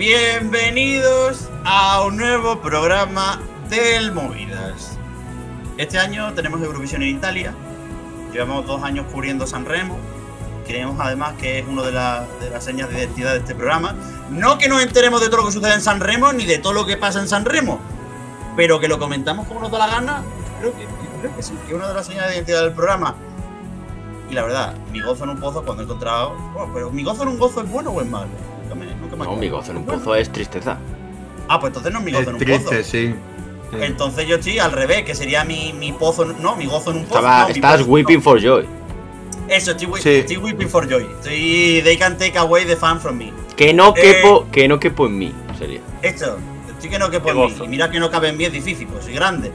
Bienvenidos a un nuevo programa del Movidas. Este año tenemos Eurovisión en Italia. Llevamos dos años cubriendo San Remo. Creemos además que es una de, de las señas de identidad de este programa. No que nos enteremos de todo lo que sucede en San Remo ni de todo lo que pasa en San Remo, pero que lo comentamos como nos da la gana. Creo que, creo que sí, que es una de las señas de identidad del programa. Y la verdad, mi gozo en un pozo cuando he encontrado. Bueno, pero mi gozo en un gozo es bueno o es malo. Nunca me- nunca me No, acuerdo. mi gozo en un pozo es tristeza. Ah, pues entonces no es mi gozo Es en un triste, pozo. sí. Sí. Entonces yo estoy al revés, que sería mi, mi pozo. en- No, mi gozo en un pozo. Estaba, no, estás pozo- weeping for joy. Eso, estoy, Sí. estoy weeping for joy. Estoy. They can take away the fan from me. Que no Eh. quepo, que no quepo en mí, sería. Esto, estoy que no que por Qué mí. gozo. Y mira que no cabe en mí, es difícil, pues soy grande.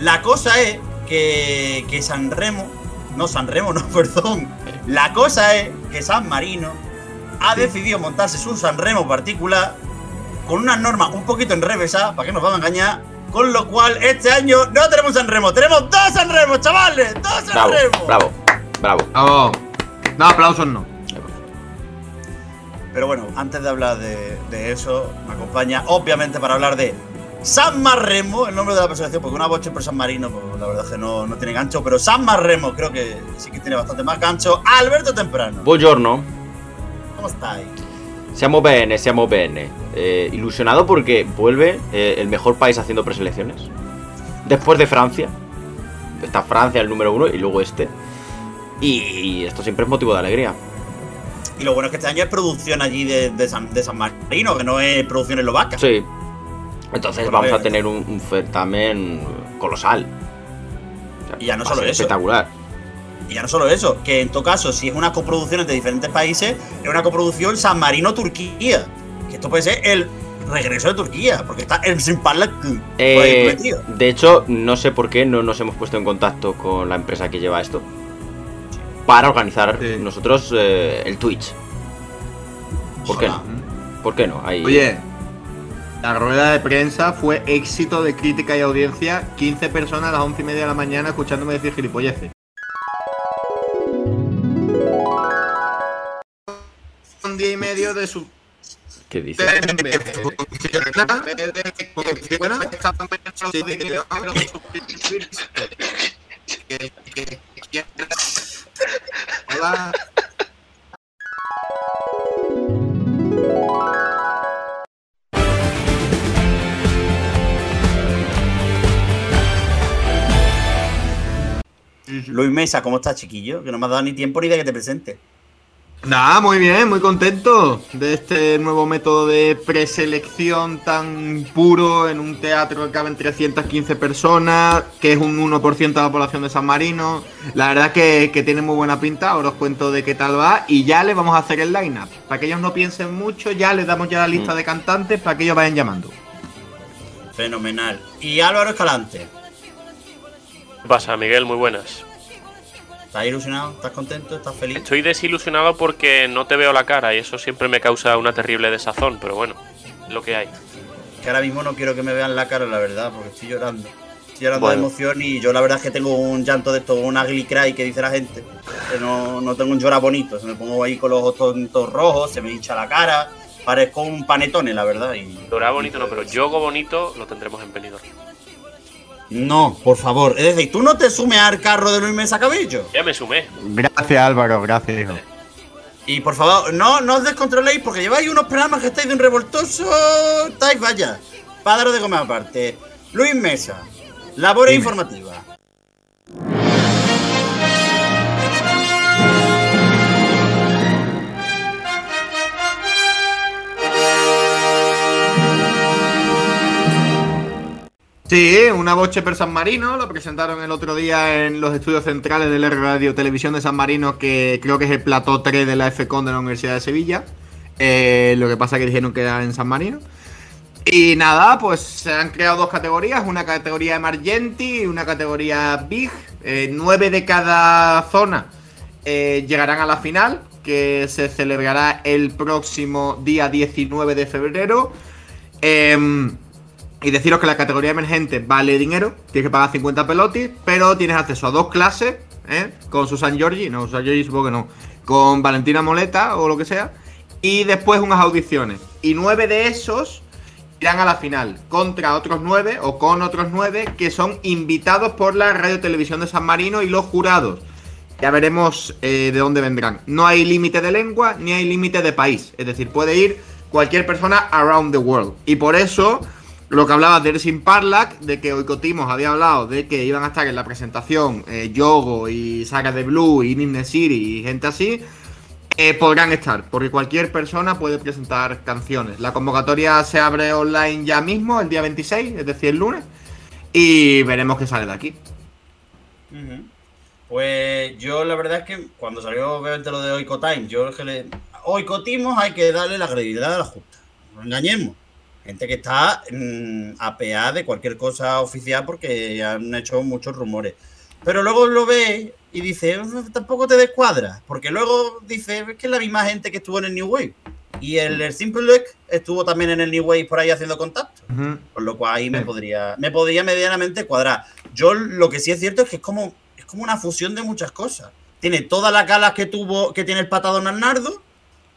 La cosa es que, que San Remo, no San Remo, no, perdón. La cosa es que San Marino ha decidido montarse su San Remo particular con unas normas un poquito enrevesadas, para que nos vamos a engañar. Con lo cual, este año no tenemos San Remo, tenemos dos San Remo, chavales, dos San Bravo, Remo. bravo, bravo. No, aplausos no. Pero bueno, antes de hablar de, de eso, me acompaña, obviamente, para hablar de San Marremo, el nombre de la presentación, porque una boche por San Marino, pues la verdad es que no, no tiene gancho, pero San Marremo creo que sí que tiene bastante más gancho. Alberto Temprano, Buongiorno. Siamo bene, siamo bene. Eh, ilusionado porque vuelve eh, el mejor país haciendo preselecciones. Después de Francia. Está Francia el número uno y luego este. Y esto siempre es motivo de alegría. Y lo bueno es que este año es producción allí de, de San, de San Marino, que no es producción eslovaca. Sí. Entonces vamos a eh, tener un, un certamen colosal. O sea, Y ya no solo eso. Espectacular. Y ya no solo eso, que en todo caso, si es una coproducción entre diferentes países, es una coproducción San Marino-Turquía. Que esto puede ser el regreso de Turquía, porque está el Simpalak Eh, de hecho, no sé por qué no nos hemos puesto en contacto con la empresa que lleva esto. Para organizar Sí. nosotros eh, el Twitch. ¿Por qué no? ¿Por qué no? Ahí- Oye, la rueda de prensa fue éxito de crítica y audiencia. 15 personas a las 11 y media de la mañana escuchándome decir gilipolleces. Un día y medio de su. ¿Qué dice? Hola. Luis Mesa, ¿cómo estás, chiquillo? Que no me has dado ni tiempo ni de que te presente. Nada, muy bien, muy contento de este nuevo método de preselección tan puro en un teatro que caben 315 personas, que es un 1% de la población de San Marino. La verdad que, que tiene muy buena pinta, ahora os cuento de qué tal va y ya les vamos a hacer el line-up. Para que ellos no piensen mucho, ya les damos ya la lista Mm. de cantantes para que ellos vayan llamando. Fenomenal. Y Álvaro Escalante, ¿Qué pasa, Miguel? Muy buenas. ¿Estás ilusionado? ¿Estás contento? ¿Estás feliz? Estoy desilusionado porque no te veo la cara y eso siempre me causa una terrible desazón, pero bueno, lo que hay. Que ahora mismo no quiero que me vean la cara, la verdad, porque estoy llorando. Estoy llorando Bueno. de emoción y yo la verdad es que tengo un llanto de esto, un ugly cry que dice la gente. Que no, no tengo un llorar bonito. Se me pongo ahí con los ojos todos, todos rojos, se me hincha la cara. Parezco un panetone, la verdad. Y, bonito no, pero yogo bonito lo tendremos en Benidorm. No, por favor. Es decir, tú no te sumes al carro de Luis Mesa Cabello. Ya me sumé. Gracias Álvaro, gracias hijo. Y por favor, no, no os descontroléis porque lleváis unos programas que estáis de un revoltoso. Estáis, vaya. Para daros de comer aparte. Luis Mesa, labor Dime. informativa. Sí, una boche per San Marino, lo presentaron el otro día en los estudios centrales de la Radio Televisión de San Marino, que creo que es el plató 3 de la FCON de la Universidad de Sevilla. Eh, lo que pasa es que dijeron que era en San Marino. Y nada, pues se han creado dos categorías, una categoría Emergenti y una categoría Big. Eh, nueve de cada zona eh, llegarán a la final, que se celebrará el próximo día 19 de febrero. Em, y deciros que la categoría emergente vale dinero, tienes que pagar 50 pelotis, pero tienes acceso a dos clases, ¿eh? con Susan Giorgi, no, Susan Giorgi supongo que no, con Valentina Moleta o lo que sea, y después unas audiciones. Y nueve de esos irán a la final contra otros nueve o con otros nueve que son invitados por la Radio Televisión de San Marino y los jurados. Ya veremos eh, de dónde vendrán. No hay límite de lengua ni hay límite de país. Es decir, puede ir cualquier persona around the world. Y por eso, lo que hablaba de Ersin Parlak, de que Oikotimos había hablado de que iban a estar en la presentación eh, Yogo y Saga de Blue y Nimne y gente así, eh, podrán estar, porque cualquier persona puede presentar canciones. La convocatoria se abre online ya mismo, el día 26, es decir, el lunes, y veremos qué sale de aquí. Pues yo la verdad es que cuando salió obviamente lo de Oiko Time, yo que le. Oikotimos hay que darle la credibilidad a la justa. No engañemos. Gente que está mm, apeada de cualquier cosa oficial porque han hecho muchos rumores. Pero luego lo ve y dice, "Mm, tampoco te descuadra. Porque luego dice, es que es la misma gente que estuvo en el New Wave. Y el, el Simple estuvo también en el New Wave por ahí haciendo contacto. Ujú. Con lo cual ahí me podría, me podría medianamente cuadrar. Yo lo que sí es cierto es que es como, es como una fusión de muchas cosas. Tiene todas las galas que tuvo, que tiene el patado Narnardo.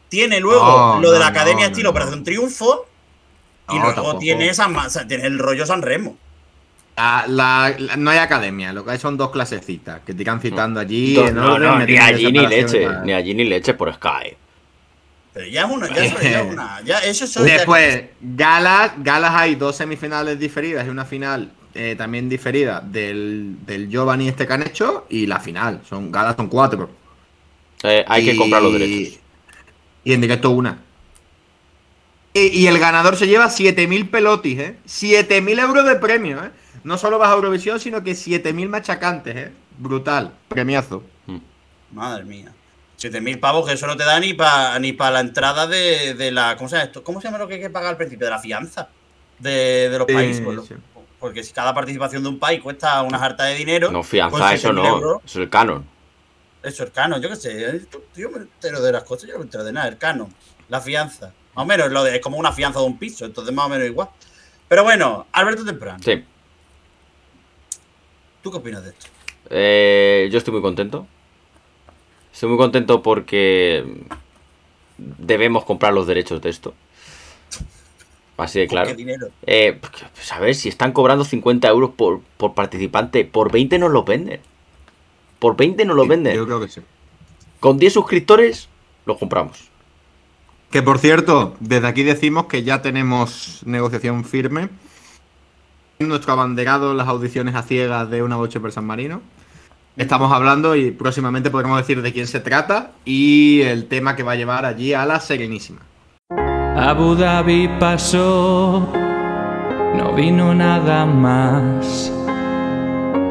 Tiene luego No, lo de la no, Academia no, estilo no. Operación Triunfo. Y No, luego tampoco. tiene esa masa, tiene el rollo San Remo. La- la- la- no hay academia, lo que hay son dos clasecitas que te irán citando allí. Do- en no, orden, no, ni allí ni leche, ni allí ni leche por Sky. Pero ya es una, ya es una, ya eso es ya- Después, galas, galas hay dos semifinales diferidas y una final eh, también diferida del, del Giovanni este que han hecho y la final. Son galas son cuatro. Eh, hay que comprar los derechos. Y en directo una. Y, y el ganador se lleva 7.000 pelotis, ¿eh? 7.000 euros de premio, ¿eh? No solo vas a Eurovisión, sino que 7.000 machacantes, ¿eh? Brutal. Premiazo. Madre mía. 7.000 pavos que eso no te da ni para ni pa la entrada de, de la. ¿Cómo se llama esto? ¿Cómo se llama lo que hay que pagar al principio? De la fianza de, de los Sí, países. pues, lo- sí. Porque si cada participación de un país cuesta una harta de dinero. No, fianza, con eso 7.000 no. euros, Eso es el canon. eso es canon, yo qué sé. eh, Yo me entero de las cosas, yo no me entero de nada. El canon, la fianza. Más o menos lo de, es como una fianza de un piso, entonces más o menos igual. Pero bueno, Alberto Temprano, Sí. ¿tú qué opinas de esto? Eh, yo estoy muy contento. Estoy muy contento porque debemos comprar los derechos de esto. Así de ¿Por claro. ¿Qué dinero? Eh, pues, a ver, si están cobrando 50 euros por, por participante, por 20 nos los venden. Por 20 nos los venden. Yo creo que sí. Con 10 suscriptores, los compramos. Que por cierto, desde aquí decimos que ya tenemos negociación firme. Nuestro abanderado las audiciones a ciegas de una boche per San Marino. Estamos hablando y próximamente podremos decir de quién se trata y el tema que va a llevar allí a la Serenísima. Abu Dhabi pasó, no vino nada más.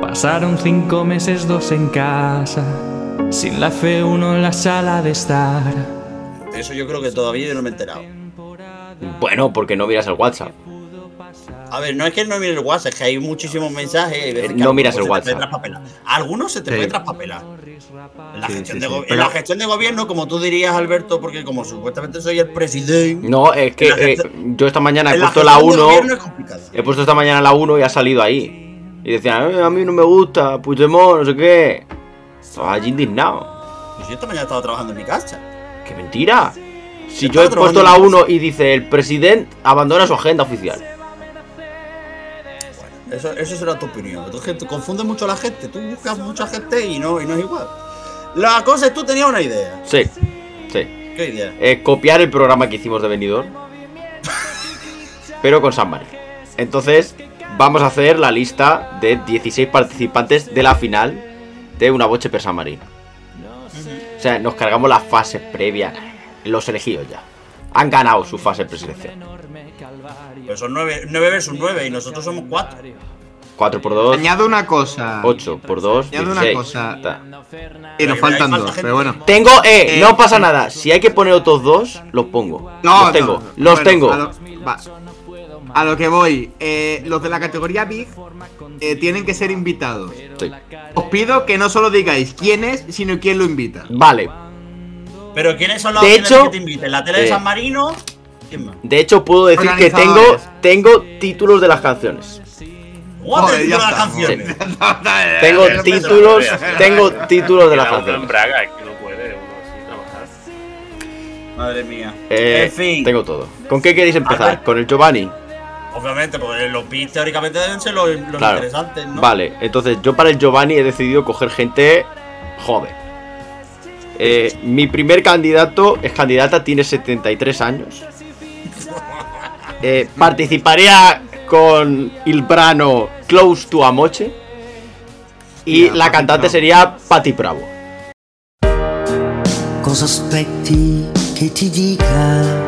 Pasaron cinco meses, dos en casa, sin la fe uno en la sala de estar. De eso yo creo que todavía yo no me he enterado. Bueno, porque no miras el WhatsApp. A ver, no es que no mires el WhatsApp, es que hay muchísimos mensajes. y hay veces Eh, no miras el WhatsApp. Algunos se te Sí. puede traspapelar. En la, Sí, gestión sí, de sí, go- en pero- la gestión de gobierno, como tú dirías, Alberto, porque como supuestamente soy el presidente. No, es que la eh, yo esta mañana he la puesto la de 1. gobierno es complicado. He puesto esta mañana la 1 y ha salido ahí. Y decían, "Eh, a mí no me gusta, Puigdemont, no sé qué. Estaba allí indignado. Pues yo esta mañana estaba trabajando en mi casa. ¡Qué mentira! Si Yo he puesto la en 1 y dice, el presidente abandona su agenda oficial. Eso, eso será tu opinión. Entonces tú confundes mucho a la gente. Tú buscas mucha gente y no, y no es igual. La cosa es tú tenías una idea. Sí, sí. ¿Qué idea? Eh, copiar el programa que hicimos de Benidorm. pero con San Marino. Entonces, vamos a hacer la lista de 16 participantes de la final de una boche per San Marino. O sea, nos cargamos las fases previas. Los elegidos ya. Han ganado su fase preselección. Pues son 9, versus 9 y nosotros somos 4. 4 por 2, Añado una cosa. 8 por 2, Añado una 16. cosa. Está. Y nos faltan falta dos, pero bueno. Tengo, eh, Eh, no pasa nada. Si hay que poner otros dos, los pongo. No, los tengo, no, no. los Bueno, tengo. Va. A lo que voy, eh, los de la categoría Big eh, tienen que ser invitados. Sí. Os pido que no solo digáis quién es, sino quién lo invita. Vale. Pero ¿quiénes son las De hecho, que te inviten? ¿La tele de eh, San Marino? ¿Quién más? De hecho, puedo decir que tengo, tengo títulos de las canciones. Joder, de las. Tengo títulos, tengo títulos de las en canciones. Braga, que no puede uno así trabajar. Madre mía. Eh, en fin, Tengo todo. ¿Con qué queréis empezar? ¿Con el Giovanni? Obviamente, porque los pits teóricamente deben ser los, los Claro. interesantes, ¿no? Vale, entonces yo para el Giovanni he decidido coger gente joven. Eh, mi primer candidato es candidata, tiene 73 años. Eh, participaría con Il Brano Close to Amoche. Y la cantante Bravo. sería Patti Bravo. Cosa aspetti che ti dica?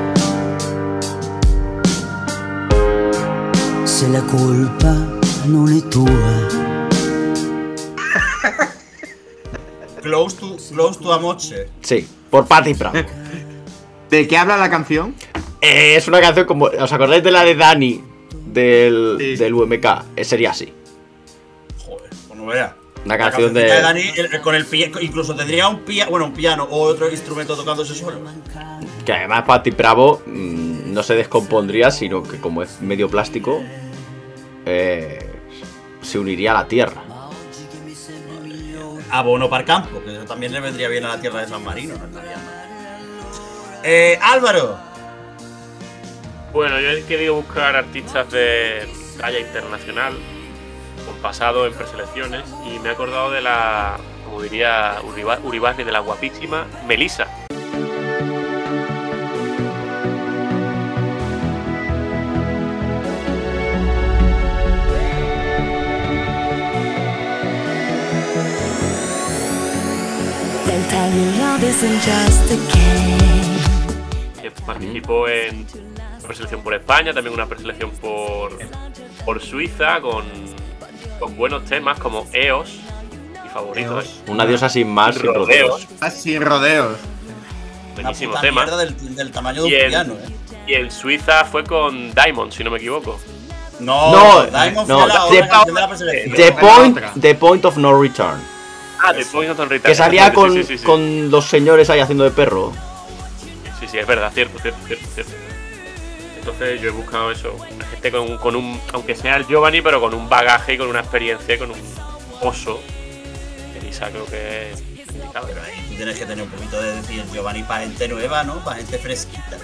Se la colpa non è tua. Close to, close to Amoche. Sí, por Patti Bravo. ¿De qué habla la canción? Eh, es una canción como. ¿Os acordáis de la de Dani del, Sí. del UMK? Eh, sería así. Joder, pues no veas. Una canción de. Dani, el- el- con el incluso tendría un piano, bueno, un piano o otro instrumento tocándose solo. Que además Patti Bravo mm, no se descompondría, sino que como es medio plástico, eh, se uniría a la tierra. Abono para campo, que eso también le vendría bien a la tierra de San Marino, no estaría. Eh, Álvaro, Bueno, yo he querido buscar artistas de talla internacional, con pasado en preselecciones, y me he acordado de la, como diría Uriba- Uribarri, de la guapísima Melissa. Participó en una preselección por España, también una preselección por, por Suiza, con, con buenos temas como EOS, mi favorito, EOS. ¿eh? Una diosa sin más, sin Rodeos. rodeos. Ah, sin rodeos. una buenísimo tema. del, del tamaño de Y un en, piano, eh. y en Suiza fue con Diamond, si no me equivoco. No, No, Diamond no, fue la de- otra de la preselección. The point, the point of no return. Ah, de. Que salía con, sí, sí, sí. con los señores ahí haciendo de perro. Sí, sí, es verdad, cierto, cierto, cierto, cierto. Entonces yo he buscado eso, una gente con, con un, aunque sea el Giovanni, pero con un bagaje y con una experiencia y con un oso. Elisa creo que es indicado. Tú tienes que tener un poquito de decir Giovanni para gente nueva, ¿no? Para gente fresquita.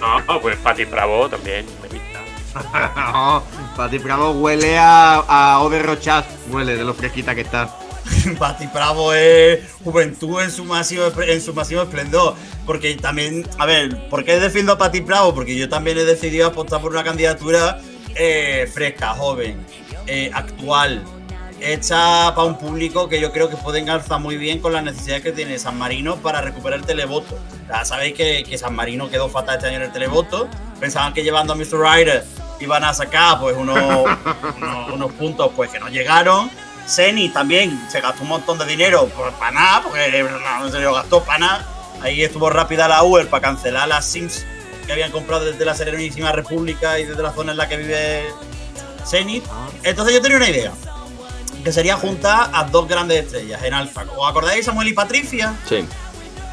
No, pues Patti Bravo también, me pinta. No, Pati Bravo huele a, a Overrochat. Huele de lo fresquita que está. Pati Bravo es juventud en su máximo en su máximo esplendor. Porque también, a ver, ¿por qué defiendo a Pati Bravo? Porque yo también he decidido apostar por una candidatura eh, fresca, joven, eh, actual, hecha para un público que yo creo que puede engarzar muy bien con las necesidades que tiene San Marino para recuperar el televoto. Ya sabéis que, que San Marino quedó fatal este año en el televoto. Pensaban que llevando a Mr. Ryder iban a sacar pues unos, unos, unos puntos pues que no llegaron. Seni también se gastó un montón de dinero por, para nada, porque no, no se lo gastó para nada. Ahí estuvo rápida la Uber para cancelar las Sims que habían comprado desde la Serenísima República y desde la zona en la que vive Zenith. Entonces yo tenía una idea, que sería juntar a dos grandes estrellas en Alfa. ¿Os acordáis de Samuel y Patricia? Sí.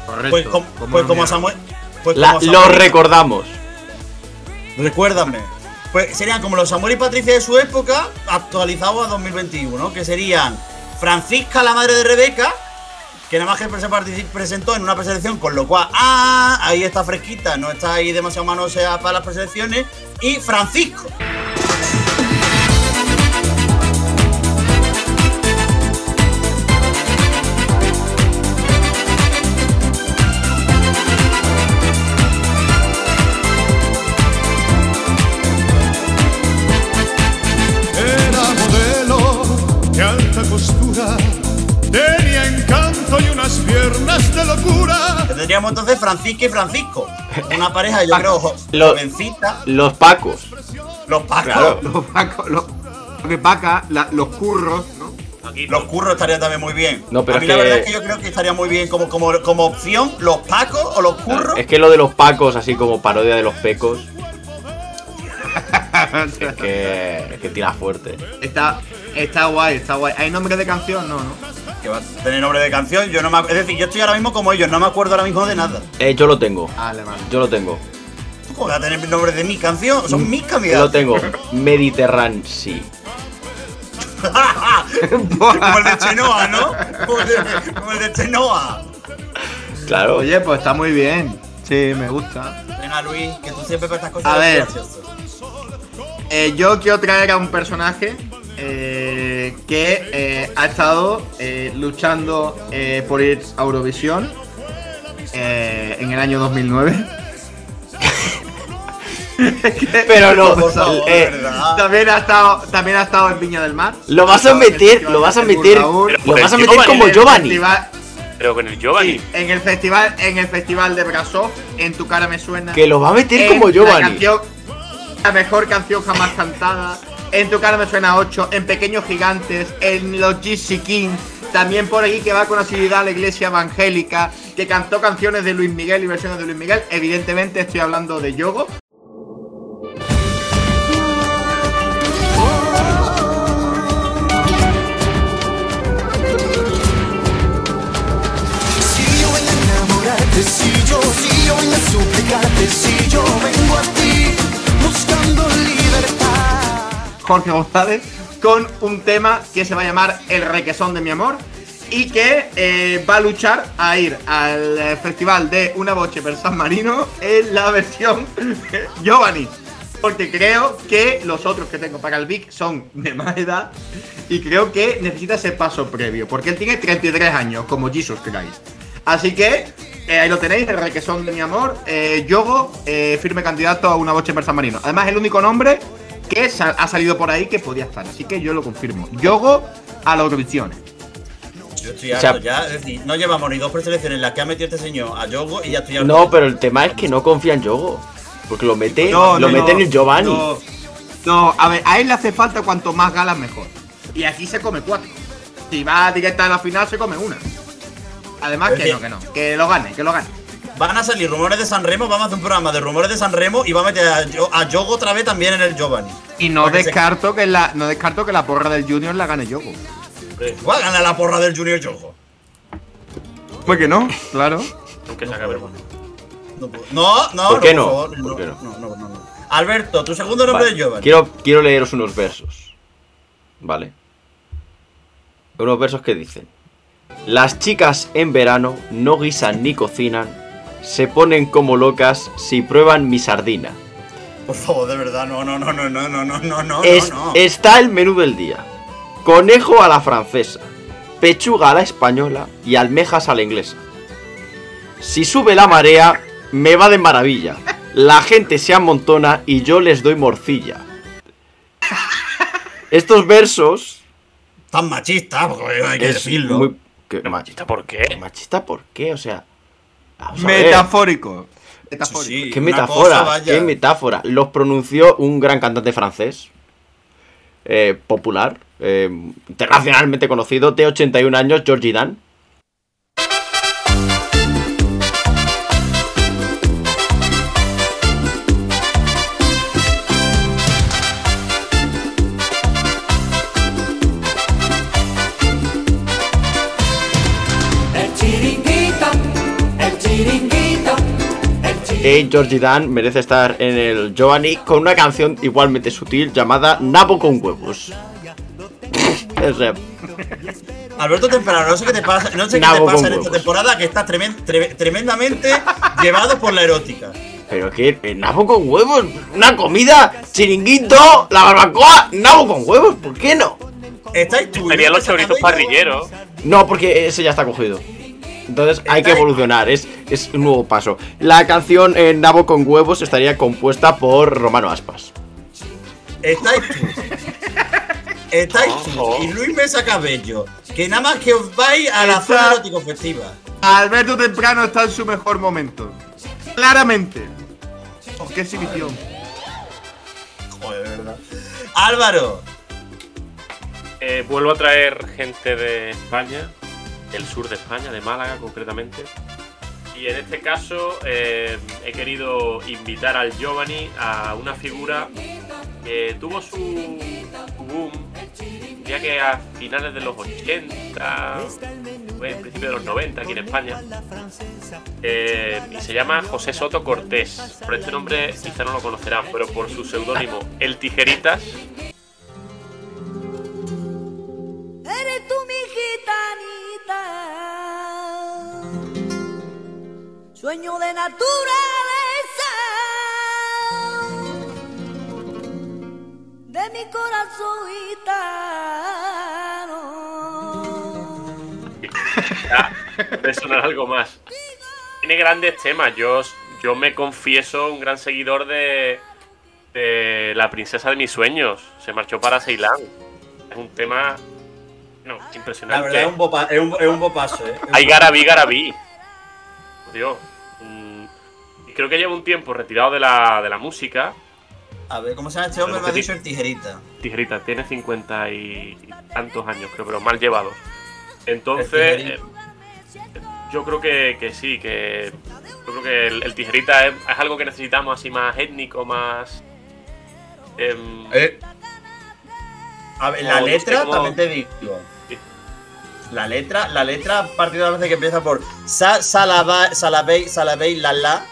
Correcto. Pues, com- ¿Cómo pues como? Samuel... Pues La- como lo recordamos. Recuérdame. Pues serían como los Samuel y Patricia de su época, actualizados a 2021, que serían Francisca, la madre de Rebeca, que nada más que se presentó en una preselección, con lo cual, ah, ahí está fresquita, no está ahí demasiado manoseada para las preselecciones, y Francisco. Tendríamos entonces Francisca y Francisco. Una pareja, yo creo, jo- Lo- jovencita, Los Pacos. los pacos. Claro. Los pacos, los, los paca, la- los curros, ¿no? Los curros estarían también muy bien. No, pero a mí es la que- verdad es que yo creo que estaría muy bien como, como, como opción los pacos o los curros. Es que lo de los Pacos, así como parodia de los Pecos, es que, es que tira fuerte. Está, está guay, está guay. ¿Hay nombre de canción? No, no. Que va a tener nombre de canción. Yo no me, es decir, yo estoy ahora mismo como ellos, no me acuerdo ahora mismo de nada. Eh, yo lo tengo. Yo lo tengo. ¿Cómo va a tener nombre de mi canción? Son mis Yo lo candidatos. tengo. Mediterráneo, sí. como el de Chenoa, ¿no? Como el de, como el de Chenoa. Claro. Oye, pues está muy bien. Sí, me gusta. Venga, Luis, que tú siempre estas cosas A ver. Eh, yo quiero traer a un personaje eh, que eh, ha estado eh, luchando eh, por ir a Eurovisión eh, en el año 2009. Pero no, Por favor, eh, ¿verdad? También ha estado, también ha estado en Viña del Mar. lo vas a Festival lo vas a Pero lo vas a Giovanni, como Giovanni. Pero con el Giovanni. sí, en el festival, en el festival de Brasov, en tu cara me suena. Que lo va a meter como La, Giovanni. canción- la mejor canción jamás cantada. En tu cara me suena 8. En Pequeños Gigantes. En los GC King. También por ahí que va con asiduidad a la iglesia evangélica. Que cantó canciones de Luis Miguel y versiones de Luis Miguel. Evidentemente estoy hablando de Yogo. Si yo si yo, a suplicarte, si yo vengo a Jorge González. Con un tema que se va a llamar El Requesón de mi amor. Y que eh, va a luchar a ir al eh, festival de Una Boche per San Marino en la versión Giovanni. Porque creo que los otros que tengo para el Vic son de más edad. Y creo que necesita ese paso previo. Porque él tiene 33 años, como Jesus Christ. Así que eh, ahí lo tenéis, el requesón de mi amor. Eh, Yogo, firme candidato a una boche per San Marino. Además, el único nombre que ha salido por ahí que podía estar. Así que yo lo confirmo. Yogo a la Eurovisión. Yo estoy O sea- harto ya. Es decir, no llevamos ni dos preselecciones en las que ha metido este señor a Yogo y ya estoy harto. No, pero el tema es que no confía en Yogo. Porque lo mete, No, lo no, mete en el Giovanni. No, no, a ver, a él le hace falta cuanto más galas mejor. Y aquí se come cuatro. Si va directa a la final, se come una. Además, Es que que- no, que no. Que lo gane, que lo gane. Van a salir rumores de San Remo, vamos a hacer un programa de rumores de San Remo y va a meter a, Yo- a Yogo otra vez también en el Giovanni. Y no se- descarto que la, no descarto que la porra del Junior la gane Yogo. Va a ganar la porra del Junior Yogo. Pues que no, claro. Aunque se acabe el mundo. No, no, no, ¿Por qué no? favor, ¿Por qué no? no, no, no, no. Alberto, tu segundo nombre Vale, es Giovanni. Quiero, quiero leeros unos versos. ¿Vale? Unos versos que dicen. Las chicas en verano no guisan ni cocinan. Se ponen como locas si prueban mi sardina. Por favor, de verdad, no, no, no, no, no, no, no, no, no, Es- no. Está el menú del día. Conejo a la francesa. Pechuga a la española y almejas a la inglesa. Si sube la marea, me va de maravilla. La gente se amontona y yo les doy morcilla. Estos versos Tan machista, porque hay que es decirlo. muy... ¿qué- ¿Pero ma- machista por qué? ¿Machista por qué? O sea... vamos a ver. Metafórico. Sí, Metafórico. sí, ¿Qué metáfora? cosa. ¿Qué metáfora? Los pronunció un gran cantante francés. eh, popular. eh, internacionalmente conocido. De 81 años, Georgie Dan. Que Georgie Dan merece estar en el Giovanni con una canción igualmente sutil llamada Nabo con huevos. Sea, Alberto Temprano, no sé qué te pasa, no sé qué te Nabo pasa en esta temporada que estás tremen- tre- tremendamente llevado por la erótica. pero que eh, nabo con huevos, una comida, chiringuito, la barbacoa, nabo con huevos, ¿por qué no? Estáis tú. Serían los chorizos parrilleros. No, porque ese ya está cogido. Entonces hay que evolucionar, es, es un nuevo paso. La canción eh, Nabo con huevos estaría compuesta por Romano Aspas. Estáis tú. Estáis tú. Y Luis Mesa Cabello. Que nada más que os vais a la Está- zona erótico festiva. Alberto Temprano está en su mejor momento. Claramente. Oh, qué exhibición. Joder, de verdad. Álvaro. Eh, vuelvo a traer gente de España, del sur de España, de Málaga concretamente. Y en este caso eh, he querido invitar al Giovanni a una figura que tuvo su, boom, ya que a finales de los 80, fue en principio de los 90 aquí en España. Eh, y se llama José Soto Cortés. Por este nombre quizá no lo conocerán, pero por su seudónimo El Tijeritas Eres tú mi gitanita. Sueño de naturaleza, de mi corazón gitano. Ya, de sonar algo más. Tiene grandes temas. Yo, yo me confieso un gran seguidor de, de La princesa de mis sueños. Se marchó para Ceilán. Es un tema. No, La impresionante. verdad es un, bopa- es un, es un bopazo, ¿eh? Hay Garabí, Garabí. Dios. mm, Y creo que lleva un tiempo retirado de la, de la música. A ver, ¿cómo se llama este hombre? Me ha dicho el tijerita. Tijerita, tiene cincuenta y tantos años, creo, pero mal llevados. El Entonces, eh, yo creo que, que sí, que. Yo creo que el, el tijerita es, es algo que necesitamos así más étnico, más. em, Eh, A ver, la letra, como- también te digo. La letra, la letra, a partir de la vez que empieza por Sa, salaba, salabei, salabei, la la.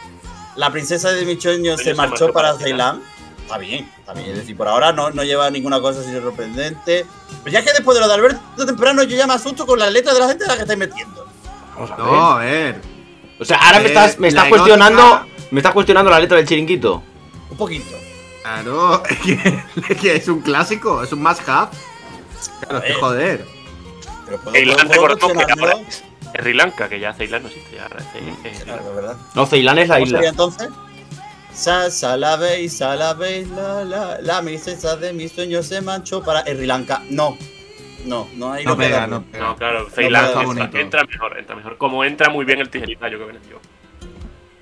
La princesa de mis sueños se marchó para Ceilán. Está bien, está bien. Es decir, por ahora no, no lleva ninguna cosa así sorprendente. Pero ya que después de lo de Alberto Temprano, yo ya me asusto con la letra de la gente a la que estáis metiendo. Vamos a ver. No, a ver. O sea, ahora me Eh, estás, me estás cuestionando. Me estás cuestionando la letra del chiringuito. Un poquito. Claro, es que, es un clásico, es un must have. Claro, es que ver. joder. Ceilán, recordemos que ahora es Sri Lanka, que ya Ceilán no existe, ya ahora es Claro, verdad. No, Ceilán es la ¿Cómo sería isla. entonces? Sa, salabei, salabei, la, la, la princesa de mis sueños se manchó para Sri Lanka. No, no, no hay No pega, pega, no pega. No, claro, Ceilán está entra, bonito. entra mejor, entra mejor. Como entra muy bien el tijerita, yo creo que nació.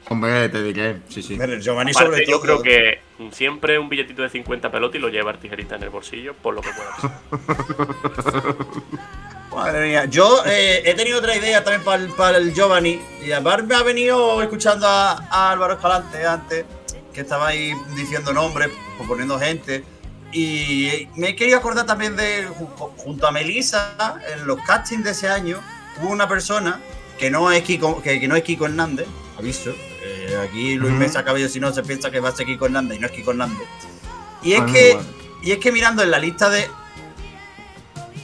Hombre, te diré, sí, sí. Pero Giovanni Aparte, sobre yo todo. creo que siempre un billetito de 50 pelotas y lo lleva el tijerita en el bolsillo, por lo que pueda pasar. Madre mía. Yo eh, he tenido otra idea también para el, para el Giovanni. Y aparte me ha venido escuchando a, a Álvaro Escalante antes, que estaba ahí diciendo nombres, proponiendo gente. Y me he querido acordar también de, ju- junto a Melissa, en los castings de ese año, hubo una persona que no es Kiko, que, que no es Kiko Hernández, aviso. Eh, aquí Luis Ujú. Mesa Cabello, si no se piensa que va a ser Kiko Hernández y no es Kiko Hernández. Y es Ah, que, y es que mirando en la lista de,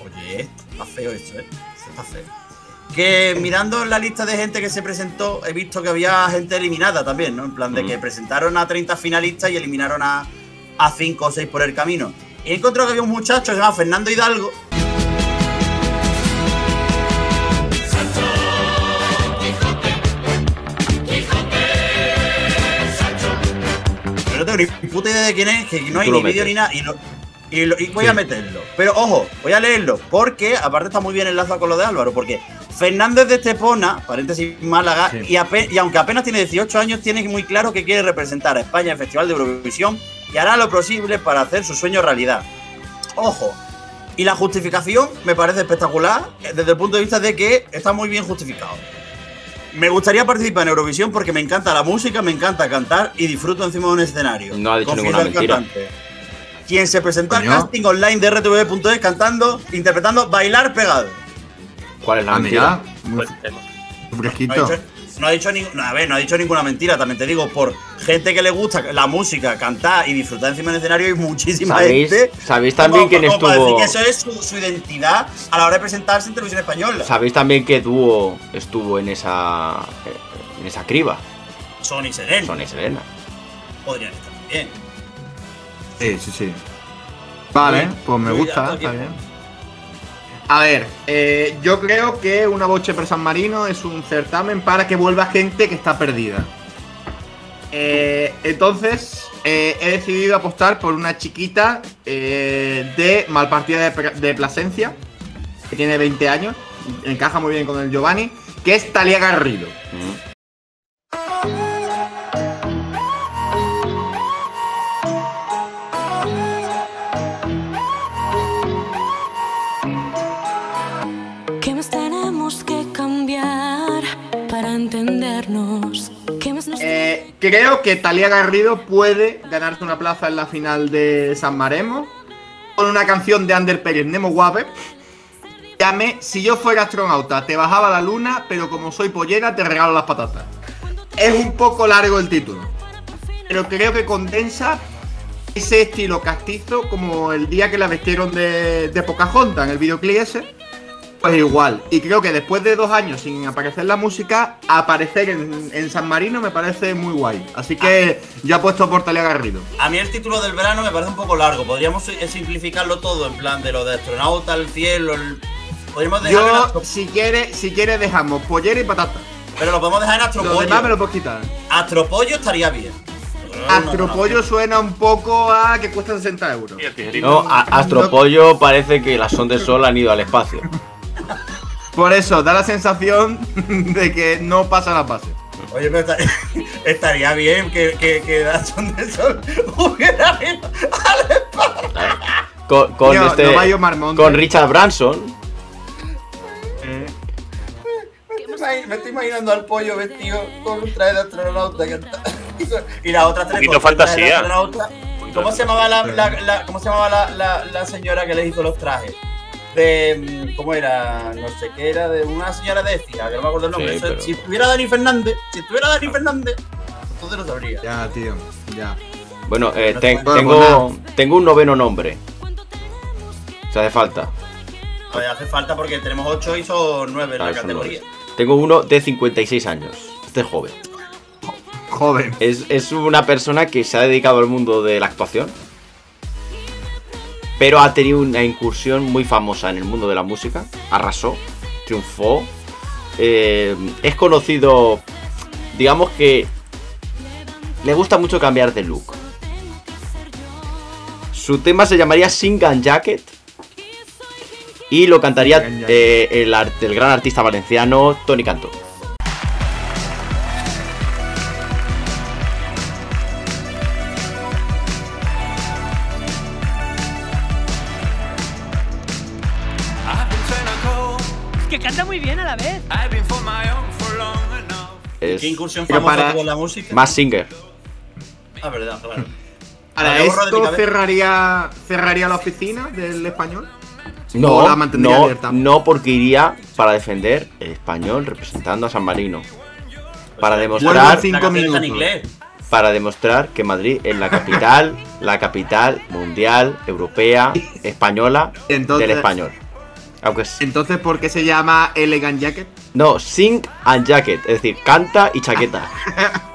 Oye, está feo esto, ¿eh? Esto está feo. Que mirando la lista de gente que se presentó, he visto que había gente eliminada también, ¿no? En plan de que presentaron a 30 finalistas y eliminaron a, a 5 o 6 por el camino. Y he encontrado que había un muchacho que se llama Fernando Hidalgo. Tengo ni puta idea de quién es, que no hay ni vídeo ni nada. Y, lo- y lo- y voy a meterlo. Pero ojo, voy a leerlo. Porque aparte está muy bien enlazado con lo de Álvaro. Porque Fernández de Estepona, paréntesis Málaga, Sí. y, y aunque apenas tiene 18 años, tiene muy claro que quiere representar a España en el Festival de Eurovisión y hará lo posible para hacer su sueño realidad. Ojo. Y la justificación me parece espectacular eh, desde el punto de vista de que está muy bien justificado. Me gustaría participar en Eurovisión porque me encanta la música, me encanta cantar y disfruto encima de un escenario. No ha dicho Confiesa ninguna mentira. cantante. Quien se presentó al casting online de rtv.es cantando, interpretando Bailar Pegado. ¿Cuál es la Ah, mentira? mira, muy. No ha fresquito. No ha dicho, ni- no, a ver, no ha dicho ninguna mentira, también te digo, por gente que le gusta la música, cantar y disfrutar encima del escenario hay muchísima ¿Sabéis- gente. sabéis también como- quién como para estuvo- decir que eso es su, su identidad a la hora de presentarse en televisión española. ¿Sabéis también qué dúo estuvo en esa. en esa criba? Sony Serena. Son y Selena. Podrían estar bien. Sí, sí, sí. Vale, pues me gusta, está bien. A ver, eh, yo creo que una boche per San Marino es un certamen para que vuelva gente que está perdida. Eh, entonces, eh, he decidido apostar por una chiquita de Malpartida de Plasencia, que tiene 20 años, encaja muy bien con el Giovanni, que es Talia Garrido. Mm. Creo que Talia Garrido puede ganarse una plaza en la final de San Maremo con una canción de Ander Pérez, Nemo Guave. Llame, si yo fuera astronauta, te bajaba la luna, pero como soy pollera, te regalo las patatas. Es un poco largo el título, pero creo que condensa ese estilo castizo como el día que la vestieron de, de Pocahontas en el videoclip ese. Pues igual. Y creo que después de dos años sin aparecer la música, aparecer en, en San Marino me parece muy guay. Así que yo apuesto por Talia Garrido. A mí el título del verano me parece un poco largo. Podríamos simplificarlo todo en plan de lo de astronauta, el cielo, el... Podríamos dejar Yo, astro- si quiere, si quiere dejamos pollera y patata. Pero lo podemos dejar en Lo astropollo. demás me lo puedo quitar. Astropollo estaría bien. Astropollo no, no. suena un poco a que cuesta 60 euros. No, a- Astropollo parece que las sondas Sol han ido al espacio. Por eso, da la sensación de que no pasa la base. Oye, pero estaría, estaría bien que, que, que la Son del Sol hubiera ido al espacio. Con, este. no con Richard Branson. Me estoy- Me estoy imaginando al pollo vestido con un traje de astronauta que está- y la otra tres con traje de fantasía. astronauta. ¿Cómo se llamaba la, la- la- cómo se llamaba la, la- la señora que les hizo los trajes? De cómo era, no sé qué era, de una señora de que no me acuerdo el nombre. Sí, Eso- pero- Si estuviera Dani Fernández, si estuviera Dani Fernández, entonces lo sabría. Ya, tío, ya. Bueno, eh, tengo, tengo un noveno nombre. Se hace falta. A ver, hace falta porque tenemos 8 y son 9 en Ah, la categoría. Tengo uno de 56 años. Este es joven. Joven. Es, es una persona que se ha dedicado al mundo de la actuación. Pero ha tenido una incursión muy famosa en el mundo de la música. Arrasó, triunfó. eh, es conocido, digamos que le gusta mucho cambiar de look. Su tema se llamaría Sing and Jacket. Y lo cantaría eh, el, el gran artista valenciano Tony Canto. Es ¿Qué incursión Pero famosa para- tuvo la música? más singer. Ah, verdad, claro. Ahora, ¿esto cerraría, cerraría la oficina del español? No, ¿O la mantendría no, abierta? no, porque iría para defender el español representando a San Marino. Para demostrar, en cinco minutos. inglés. para demostrar que Madrid es la capital, la capital mundial, europea, española Entonces- del español. Aunque. Entonces, ¿por qué se llama Elegant Jacket? No, sing and jacket, es decir, canta y chaqueta.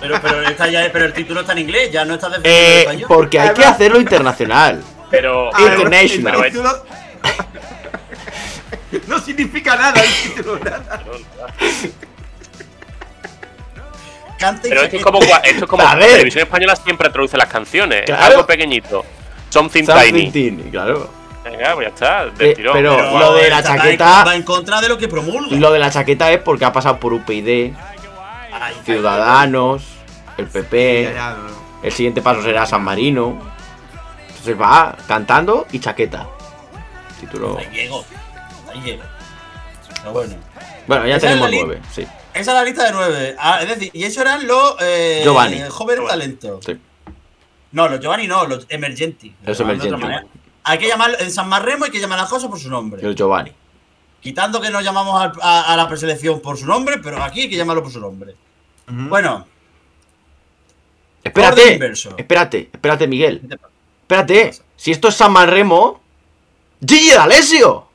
Pero, pero, está ya, pero el título está en inglés, ya no está defendiendo en Eh, español. porque hay que hacerlo internacional. Pero. Ver, International. título- no significa nada el título, nada. Canta y Pero esto es como, esto es como A ver. Televisión Española siempre traduce las canciones. Claro. Algo pequeñito. Something, Something tiny. tiny, claro. Venga, pues ya está. Del Eh, tirón. pero Pero lo de la está- chaqueta- Va en contra de lo que promulga. Lo de la chaqueta es porque ha pasado por UPyD, Ay, Ciudadanos, el PP. Ya, ya, no, no. El siguiente paso será San Marino. Entonces va cantando y chaqueta. Título. Ahí llego. Ahí llego. Pero bueno. Bueno, ya tenemos la nueve, sí. Esa es la lista de nueve. Ah, es decir, y eso eran los eh, Giovanni. jóvenes talentos. sí. No, los Giovanni no, los emergenti. Los emergenti. Hay que llamar, en San Marremo hay que llamar a las cosas por su nombre. El Giovanni. Quitando que nos llamamos a, a la preselección por su nombre, pero aquí hay que llamarlo por su nombre. Bueno, Espérate. inverso. Espérate, espérate, Miguel. Espérate. Si esto es San Marremo. ¡Gigi D'Alessio!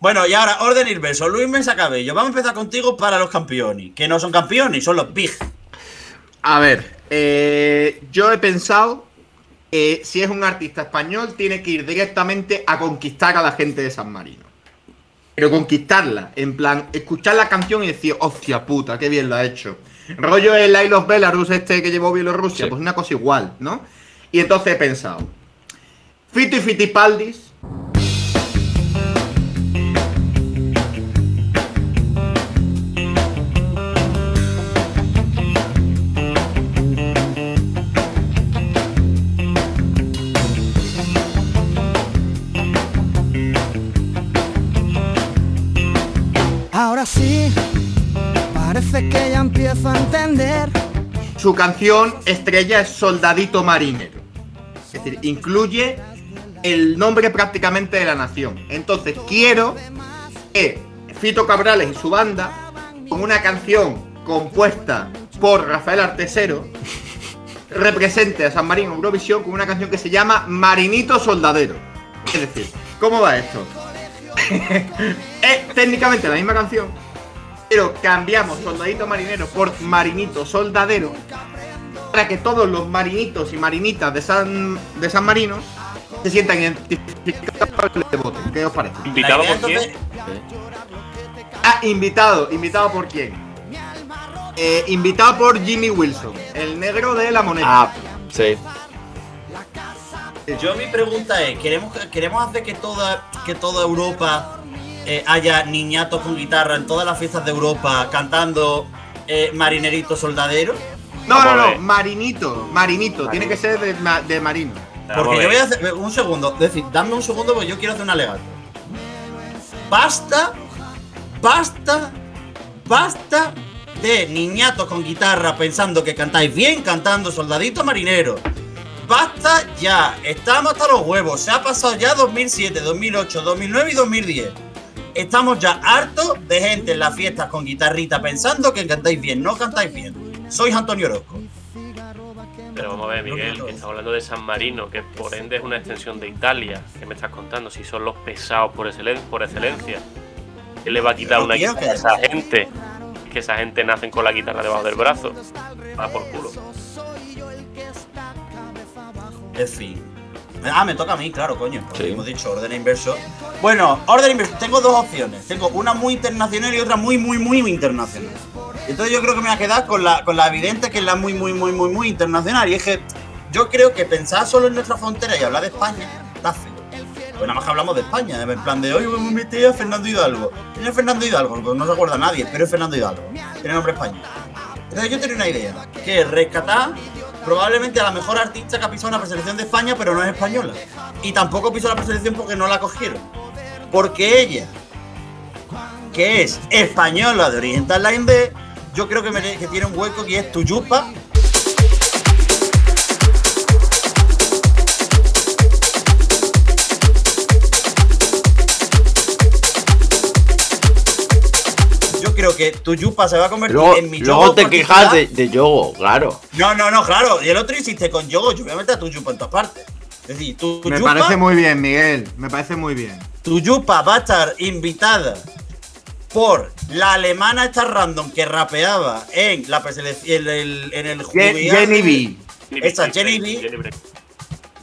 Bueno, y ahora, orden inverso. Luis Mesa Cabello, vamos a empezar contigo para los campeones. Que no son campeones, son los big. A ver, eh, yo he pensado que si es un artista español, tiene que ir directamente a conquistar a la gente de San Marino. Pero conquistarla, en plan, escuchar la canción y decir, hostia puta, qué bien lo ha hecho. Rollo el I Love Belarus este que llevó Bielorrusia, Sí. pues una cosa igual, ¿no? Y entonces he pensado, Fito y Fitipaldis, ahora parece que ya empiezo a entender. Su canción estrella es Soldadito Marinero. Es decir, incluye el nombre prácticamente de la nación. Entonces, quiero que Fito Cabrales y su banda, con una canción compuesta por Rafael Artesero, represente a San Marino Eurovisión con una canción que se llama Marinito Soldadero. Es decir, ¿cómo va esto? es técnicamente la misma canción, pero cambiamos Soldadito Marinero por Marinito Soldadero para que todos los marinitos y marinitas de San, de San Marino se sientan identificados y le voten. ¿Qué os parece? ¿Invitado por quién? Ah, invitado. ¿Invitado por quién? Eh, invitado por Jimmy Wilson, el negro de la moneda. Ah, sí. Yo mi pregunta es, ¿queremos, queremos hacer que toda, que toda Europa eh, haya niñatos con guitarra en todas las fiestas de Europa cantando eh, Marinerito Soldadero? no, no, no, marinito, marinito. Tiene que ser de, de marino. Porque yo voy a hacer un segundo, es decir, dame un segundo porque yo quiero hacer un alegato. Basta, basta, basta de niñatos con guitarra pensando que cantáis bien cantando Soldadito Marinero. Basta ya, estamos hasta los huevos, se ha pasado ya 2007, 2008, 2009 y 2010. Estamos ya hartos de gente en las fiestas con guitarrita pensando que cantáis bien, no cantáis bien. Sois Antonio Orozco. Pero vamos a ver, Miguel, que estamos hablando de San Marino, que por ende es una extensión de Italia. ¿Qué me estás contando? Si son los pesados por, excelen- por excelencia. ¿Qué le va a quitar Pero, una guitarra a esa gente? Que esa gente nacen con la guitarra debajo del brazo. Va por culo. En fin. Ah, me toca a mí, claro, coño. Sí. Hemos dicho orden inverso. Bueno, orden inverso. Tengo dos opciones. Tengo una muy internacional y otra muy, muy, muy internacional. Entonces yo creo que me voy a quedar con la, con la evidente que es la muy, muy, muy, muy, muy internacional. Y es que yo creo que pensar solo en nuestra frontera y hablar de España está feo. Pues nada más que hablamos de España. En plan de hoy vamos a meter a Fernando Hidalgo. ¿Quién es Fernando Hidalgo? Pues no se acuerda nadie, pero es Fernando Hidalgo. Tiene nombre español. Entonces yo tenía una idea, que es rescatar probablemente a la mejor artista que ha pisado una preselección de España, pero no es española. Y tampoco pisó la preselección porque no la cogieron. Porque ella, que es española de origen tailandés, yo creo que, que tiene un hueco que es Tuyupa. Creo que Tuyupa se va a convertir Luego, en mi luego yogo te quejas de, de Yogo, claro. No, no, no, claro. Y el otro insiste con Yogo. Yo voy a meter a Tuyupa en todas partes. Es decir, tu Me Yupa, parece muy bien, Miguel. Me parece muy bien. tu Yupa va a estar invitada por la alemana esta random que rapeaba en la preselección en el, en el. Jenny B. Esta Jenny B. Jenny B.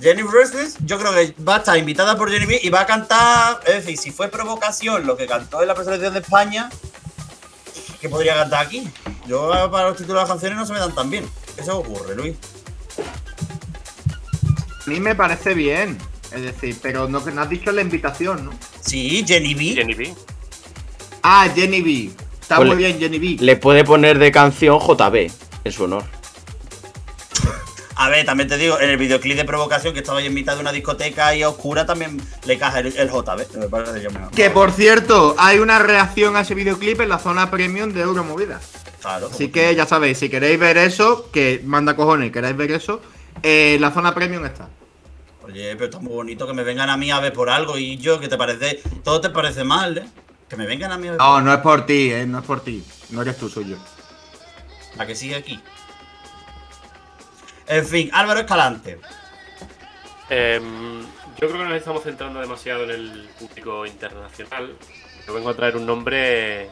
Jenny Versus, yo creo que va a estar invitada por Jenny B y va a cantar, es decir, si fue provocación lo que cantó en la preselección de España, ¿qué podría cantar aquí? Yo para los títulos de las canciones no se me dan tan bien. ¿Qué se os ocurre, Luis? A mí me parece bien. Es decir, pero no, no has dicho la invitación, ¿no? Sí, Jenny B. Jenny B. Ah, Jenny B. Está Pues muy le- bien, Jenny B. Le puede poner de canción JB en su honor. A ver, también te digo, en el videoclip de provocación que estaba ahí en mitad de una discoteca y a oscura también le caja el, el JB. Me parece yo mejor. Que por cierto, hay una reacción a ese videoclip en la zona premium de Euromovida. Claro. Así que ya sabéis, si queréis ver eso, que manda cojones, queréis ver eso, eh, la zona premium está. Oye, pero está muy bonito que me vengan a mí a ver por algo y yo, que te parece? Todo te parece mal, ¿eh? Que me vengan a mí a ver No, no es por ti, eh, no es por ti. No eres tú, soy yo. para que siga aquí. En fin, Álvaro Escalante. Em, yo creo que nos estamos centrando demasiado en el público internacional. Yo vengo a traer un nombre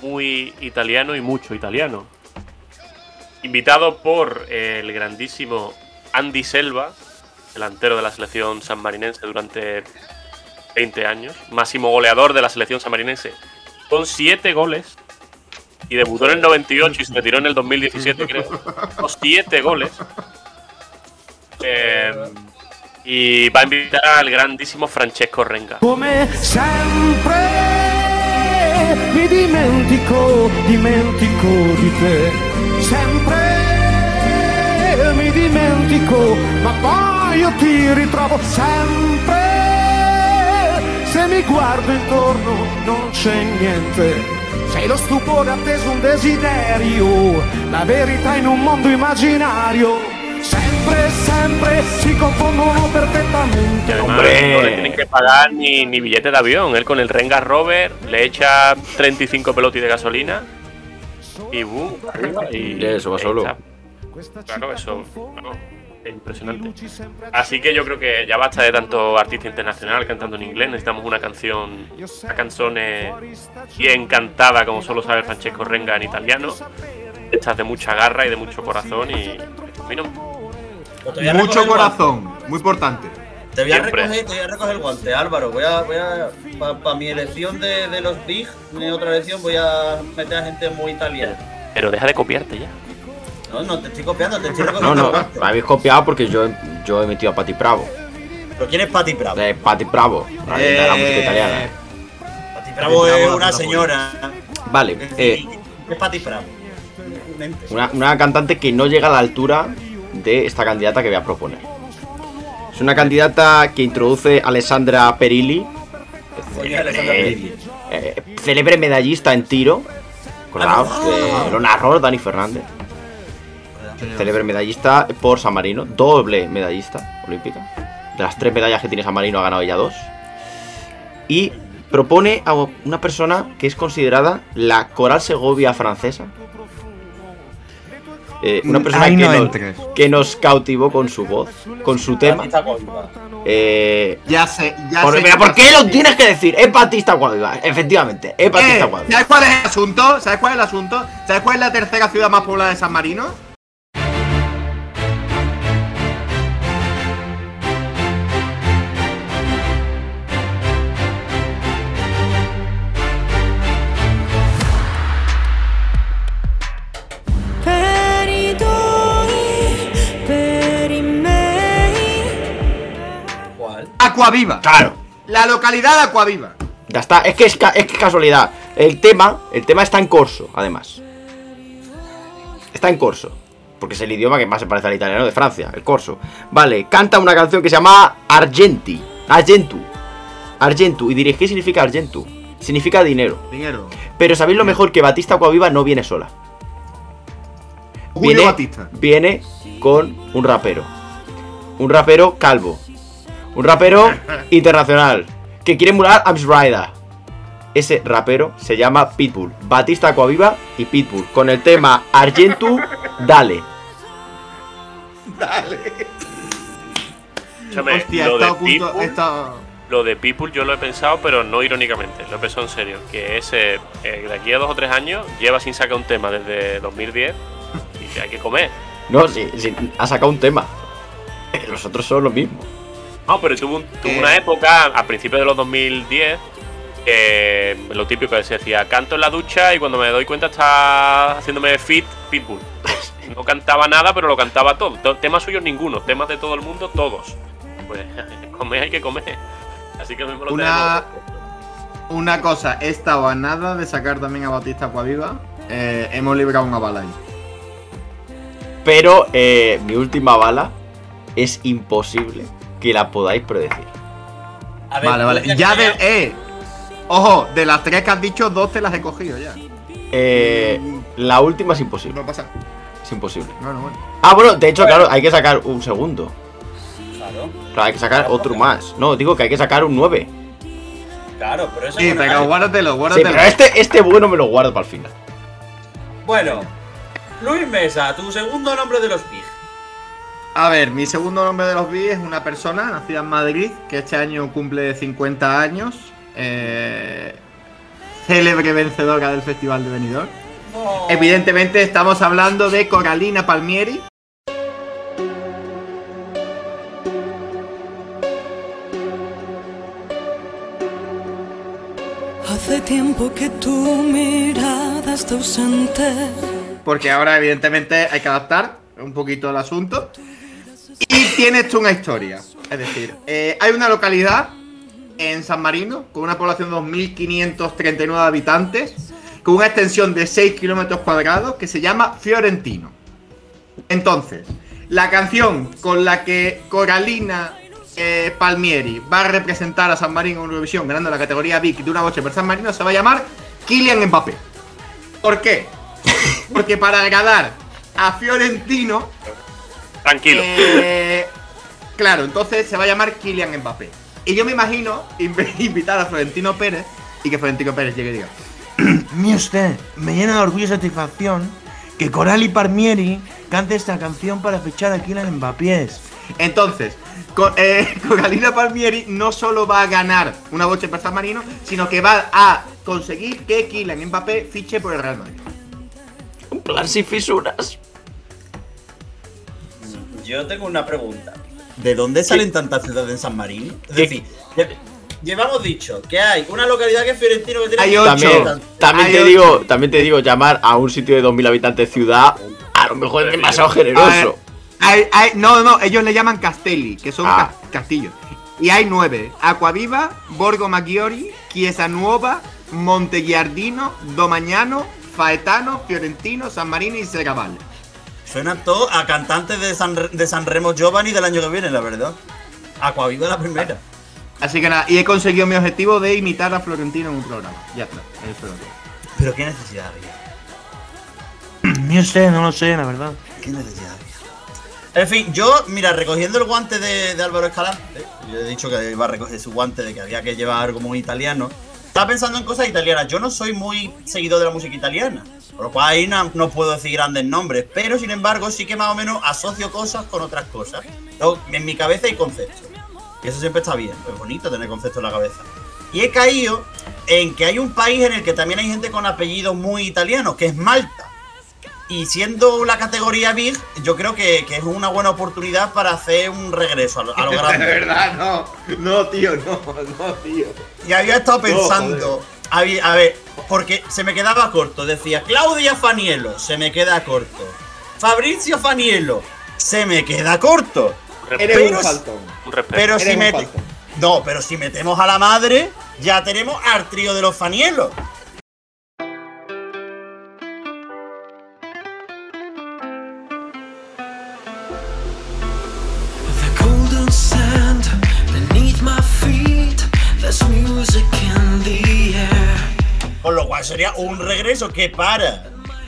muy italiano y mucho italiano. Invitado por el grandísimo Andy Selva, delantero de la selección sanmarinense durante 20 años, máximo goleador de la selección sanmarinense, con 7 goles. Y debutó en el 98 y se retiró en el 2017, creo. Con 7 goles. Eh, y va a invitar al grandísimo Francesco Renga. Come sempre mi dimentico, dimentico di te. Sempre mi dimentico, ma poi io ti ritrovo sempre. Se mi guardo intorno non c'è niente, Sei lo stupore atteso un desiderio, la verità in un mondo immaginario. Sempre, sempre si confondono además Hombre. no le tienen que pagar ni, ni billete de avión. Él con el Rengar Rover le echa 35 pelotis de gasolina y boom, arriba y. Eso va solo. Claro, eso vamos, es impresionante. Así que yo creo que ya basta de tanto artista internacional cantando en inglés. Necesitamos una canción, una canción eh, bien cantada, como solo sabe Francesco Renga en italiano. Hechas de mucha garra y de mucho corazón y. Pues Mucho corazón, muy importante. Te voy a Siempre. recoger, te voy a recoger el guante, Álvaro. Voy a, voy a, para mi elección de, de los Big, mi otra elección, voy a meter a gente muy italiana. pero deja de copiarte ya. No, no te estoy copiando, te estoy No, recogiendo no, guante. me habéis copiado porque yo, yo he metido a Patti Bravo. Pero ¿quién es Patti Bravo? De Patti Bravo, la reina de la música italiana. Patti Bravo Bravo, es la una señora. Vale, eh, ¿Qué es Patti Bravo? Una, una cantante que no llega a la altura de esta candidata que voy a proponer. Es una candidata que introduce a Alessandra Perilli, Alessandra eh, Perilli. eh, célebre medallista en tiro. Acordaos, Ah, eh, lo narró Dani Fernández. Célebre medallista por San Marino, doble medallista olímpica. De las tres medallas que tiene San Marino ha ganado ella dos. Y propone a una persona que es considerada la Coral Segovia francesa. Eh, una Mm, persona que, no nos, entres. que nos cautivó con su voz, con su tema. Batista. Eh, Ya sé, ya por, sé. mira, ¿por qué lo tienes que decir? Es Batista Guadalajara, efectivamente, es Batista Eh, Guadalajara. ¿Sabes cuál es el asunto? ¿Sabes cuál es el asunto? ¿Sabes cuál es la tercera ciudad más poblada de San Marino? Acuaviva. Claro. La localidad de Acuaviva. Ya está, es que es, ca- es que casualidad. El tema, el tema está en corso, además. Está en corso. Porque es el idioma que más se parece al italiano de Francia, el corso. Vale, canta una canción que se llama Argenti. Argentu. Argentu. ¿Y diréis qué significa Argentu? Significa dinero. Dinero. Pero sabéis lo mejor que Batista Coaviva no viene sola. Julio Batista. Viene con un rapero. Un rapero calvo. Un rapero internacional. Que quiere emular a Rider. Ese rapero se llama Pitbull. Batista Coaviva y Pitbull. Con el tema Argentu, dale. Escúchame, Hostia, he lo, de punto. Lo de People yo lo he pensado, pero no irónicamente, lo he pensado en serio. Que ese, eh, de aquí a dos o tres años, lleva sin sacar un tema desde 2010 y hay que comer. No, sí, sí, ha sacado un tema. Los otros son lo mismo. No, pero tuvo, un- tuvo Eh. una época, a principios de los 2010, que lo típico que se decía, canto en la ducha y cuando me doy cuenta está haciéndome fit Pitbull. No cantaba nada, pero lo cantaba todo. To- Temas suyos ninguno, temas de todo el mundo todos. Pues comer hay que comer. Así que lo mismo lo Una, tenemos. una cosa, he estado a nada de sacar también a Batista Acuaviva. Eh, hemos librado una bala ahí. Pero eh, mi última bala es imposible que la podáis predecir. A ver, Vale, vale. Ya de. Eh. Ojo, de las tres que has dicho, dos te las he cogido ya. Eh, la última es imposible. No pasa. Es imposible. Bueno, bueno. Ah, bueno, de hecho, claro, hay que sacar un segundo. Claro, Claro, hay que sacar otro más. No, digo que hay que sacar un 9. claro, pero eso Sí, es pero guárdatelo, Sí, guárdatelo. pero este, este bueno me lo guardo para el final. Bueno, Luis Mesa, tu segundo nombre de los Big. A ver, mi segundo nombre de los B es una persona nacida en Madrid que este año cumple 50 años. eh, célebre vencedora del Festival de Benidorm. Evidentemente estamos hablando de Coralina Palmieri. Hace tiempo que tu mirada está ausente. Porque ahora evidentemente hay que adaptar un poquito el asunto. Y tiene esto una historia. Es decir, eh, hay una localidad en San Marino con una población de 2.539 habitantes, con una extensión de 6 kilómetros cuadrados que se llama Fiorentino. Entonces, la canción con la que Coralina eh, Palmieri va a representar a San Marino en Eurovisión ganando la categoría Big de una boche per San Marino se va a llamar Kylian Mbappé. ¿Por qué? Porque para agradar a Fiorentino, Tranquilo. eh, claro, entonces se va a llamar Kylian Mbappé. Y yo me imagino inv- invitar a Florentino Pérez y que Florentino Pérez llegue y diga: Mire usted, me llena de orgullo y satisfacción que Coral y Palmieri cante esta canción para fichar a Kylian Mbappé. Entonces, eh, Coralina Palmieri no solo va a ganar una boche para San Marino, sino que va a conseguir que Kylian Mbappé fiche por el Real Madrid. Un plan sin fisuras. Yo tengo una pregunta. ¿De dónde salen tantas ciudades en San Marino? Es ¿Qué? decir, lle- llevamos dicho que hay una localidad que es Fiorentino que tiene Hay 15 ocho. También, habitantes. también Hay te ocho. digo, también te digo, llamar a un sitio de 2.000 habitantes ciudad, a lo mejor es demasiado generoso. hay- hay- no, no, ellos le llaman Castelli, que son Ah. ca- castillos. Y hay nueve: Aquaviva, Borgo Maggiore, Chiesa Nuova, Montegiardino, Domagnano, Faetano, Fiorentino, San Marino y Serravalle. Suenan todos a cantantes de San, de San Remo Giovanni del año que viene, la verdad. Aquaviva la primera. Así que nada, y he conseguido mi objetivo de imitar a Florentino en un programa. Ya está, eso es. Pero qué necesidad había. Ni usted, no lo sé, la verdad. ¿Qué necesidad había? En fin, yo, mira, recogiendo el guante de, de Álvaro Escalante, yo he dicho que iba a recoger su guante de que había que llevar algo muy italiano. Estaba pensando en cosas italianas. Yo no soy muy seguidor de la música italiana. Por lo cual ahí no, no puedo decir grandes nombres. Pero sin embargo, sí que más o menos asocio cosas con otras cosas. En mi cabeza hay conceptos. Y eso siempre está bien. Es bonito tener conceptos en la cabeza. Y he caído en que hay un país en el que también hay gente con apellidos muy italianos, que es Malta. Y siendo la categoría Big, yo creo que, que es una buena oportunidad para hacer un regreso a lo, a lo grande. no. No, tío, no, no, tío. Y había estado No, pensando. Había- a ver, porque se me quedaba corto. Decía Claudia Fanielo, se me queda corto. Fabrizio Fanielo, se me queda corto. Eres Pero- un faltón. Un respeto. Pero Eres si un mete- faltón. No, pero si metemos a la madre, ya tenemos al trío de los Fanielos. Con lo cual sería un regreso que para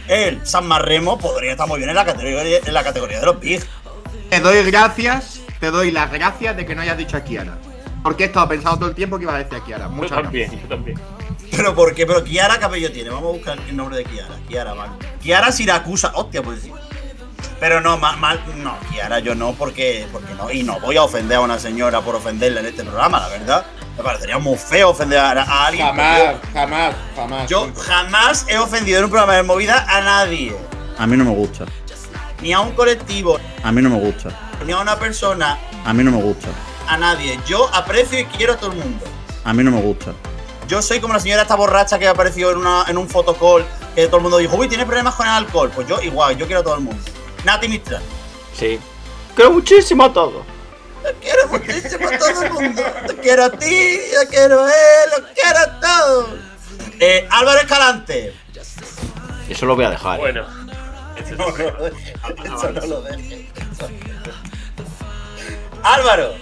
el San Marremo podría estar muy bien en la categoría, en la categoría de los Big. Te doy gracias, te doy las gracias de que no hayas dicho a Kiara. Porque he estado pensando todo el tiempo que ibas a decir a Kiara. Yo Muchas gracias. también, yo también. Pero ¿por qué? Pero Kiara cabello tiene. Vamos a buscar el nombre de Kiara. Kiara, vale. Kiara Siracusa. Hostia, pues sí. Pero no, mal, mal, no, Kiara, yo no, porque, porque no. Y no voy a ofender a una señora por ofenderla en este programa, la verdad. Me parecería muy feo ofender a, a alguien. Jamás, jamás, jamás. Yo jamás he ofendido en un programa de movida a nadie. A mí no me gusta. Ni a un colectivo, A mí no me gusta. ni a una persona, A mí no me gusta. a nadie. Yo aprecio y quiero a todo el mundo. A mí no me gusta. Yo soy como la señora esta borracha que apareció en, una, en un fotocall que todo el mundo dijo, uy, tiene problemas con el alcohol. Pues yo igual, yo quiero a todo el mundo. Nati Mistral. Sí. Quiero muchísimo a todo. Te quiero muchísimo a todo el mundo. Te quiero a ti, yo quiero a él, lo quiero a todos. Eh, Álvaro Escalante. Eso lo voy a dejar. ¿eh? Bueno. No, no lo dejes. Eso no lo dejes. Álvaro.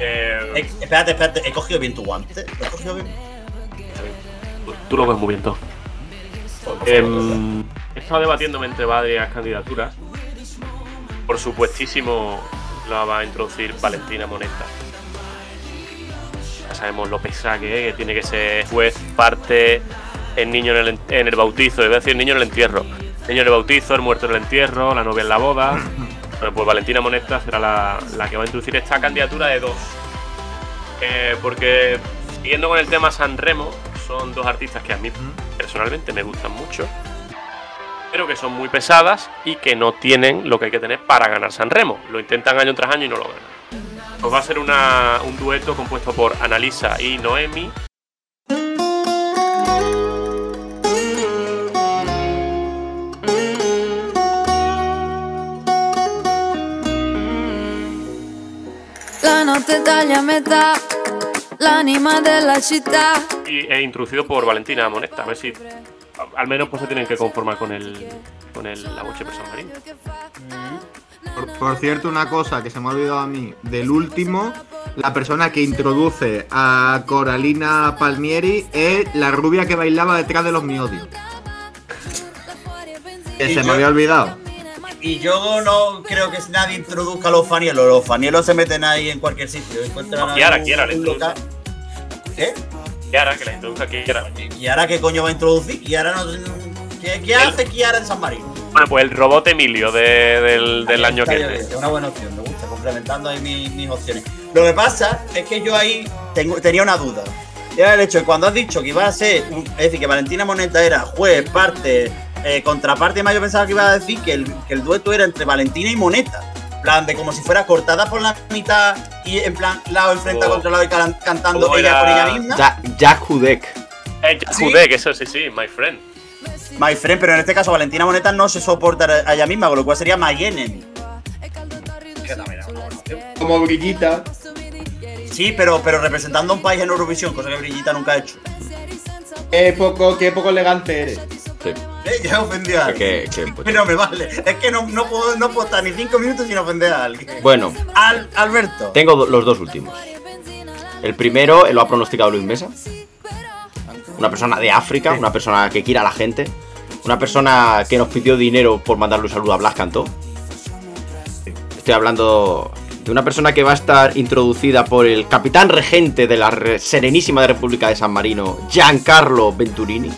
eh, Eh, espérate, espérate. He cogido bien tu guante. ¿Lo he cogido bien? tú- tú lo ves muy bien todo. Em, he estado debatiéndome entre varias candidaturas. Por supuestísimo, la va a introducir Valentina Moneta. Ya sabemos lo pesada que es, que tiene que ser juez, parte, el niño en el, en- el bautizo, iba a decir niño en el entierro. Niño en el bautizo, el muerto en el entierro, la novia en la boda. Bueno, pues Valentina Moneta será la, la que va a introducir esta candidatura de dos. Eh, porque, siguiendo con el tema San Remo, son dos artistas que a mí personalmente me gustan mucho, pero que son muy pesadas y que no tienen lo que hay que tener para ganar San Remo. Lo intentan año tras año y no lo ganan. Pues va a ser una- un dueto compuesto por Analisa y Noemi. La notte taglia a metà l'anima della città. y, e introducido por Valentina Moneta. A ver si al menos pues se tienen que conformar con el con el la boche San Marino. Por, por cierto, una cosa que se me ha olvidado a mí. Del último, la persona que introduce a Coralina Palmieri es la rubia que bailaba detrás de los miodios. Que se me había olvidado. Y yo no creo que nadie introduzca los fanielos. Los fanielos se meten ahí en cualquier sitio. Encuentran No, Kiara, un- local. ¿Qué? Kiara, que la introduzca Kiara. ¿Y ahora qué coño va a introducir? ¿Kiara no, ¿Qué, qué hace Kiara en San Marino? Bueno, pues el robot Emilio de- del, del año que viene. Es una buena opción, me gusta, complementando ahí mis, mis opciones. Lo que pasa es que yo ahí tengo, tenía una duda. Era el hecho de cuando has dicho que iba a ser, es decir, que Valentina Moneta era juez, parte, eh, contraparte, más yo pensaba que iba a decir que el, que el dueto era entre Valentina y Moneta. En plan, de como si fuera cortada por la mitad y en plan, lado enfrentado Oh. contra lado y can- cantando ella por ella misma. Ja- Jack Hudek. Eh, ¿Sí? Judek, eso sí, sí, my friend. My friend, pero en este caso Valentina Moneta no se soporta a ella misma, con lo cual sería My enemy. Como brillita. Sí, pero, pero representando a un país en Eurovisión, cosa que Brillita nunca ha hecho. Qué poco, qué poco elegante eres. Sí. Eh, ya ofendí a alguien. Que- que, pues, no me vale. Es que no, no, puedo, no puedo estar ni cinco minutos sin ofender a alguien. Bueno, Al, Alberto. tengo do- los dos últimos. El primero lo ha pronosticado Luis Mesa. Una persona de África, una persona que quiere a la gente. Una persona que nos pidió dinero por mandarle un saludo a Blas Cantó. Estoy hablando de una persona que va a estar introducida por el capitán regente de la re- Serenísima República de San Marino, Giancarlo Venturini.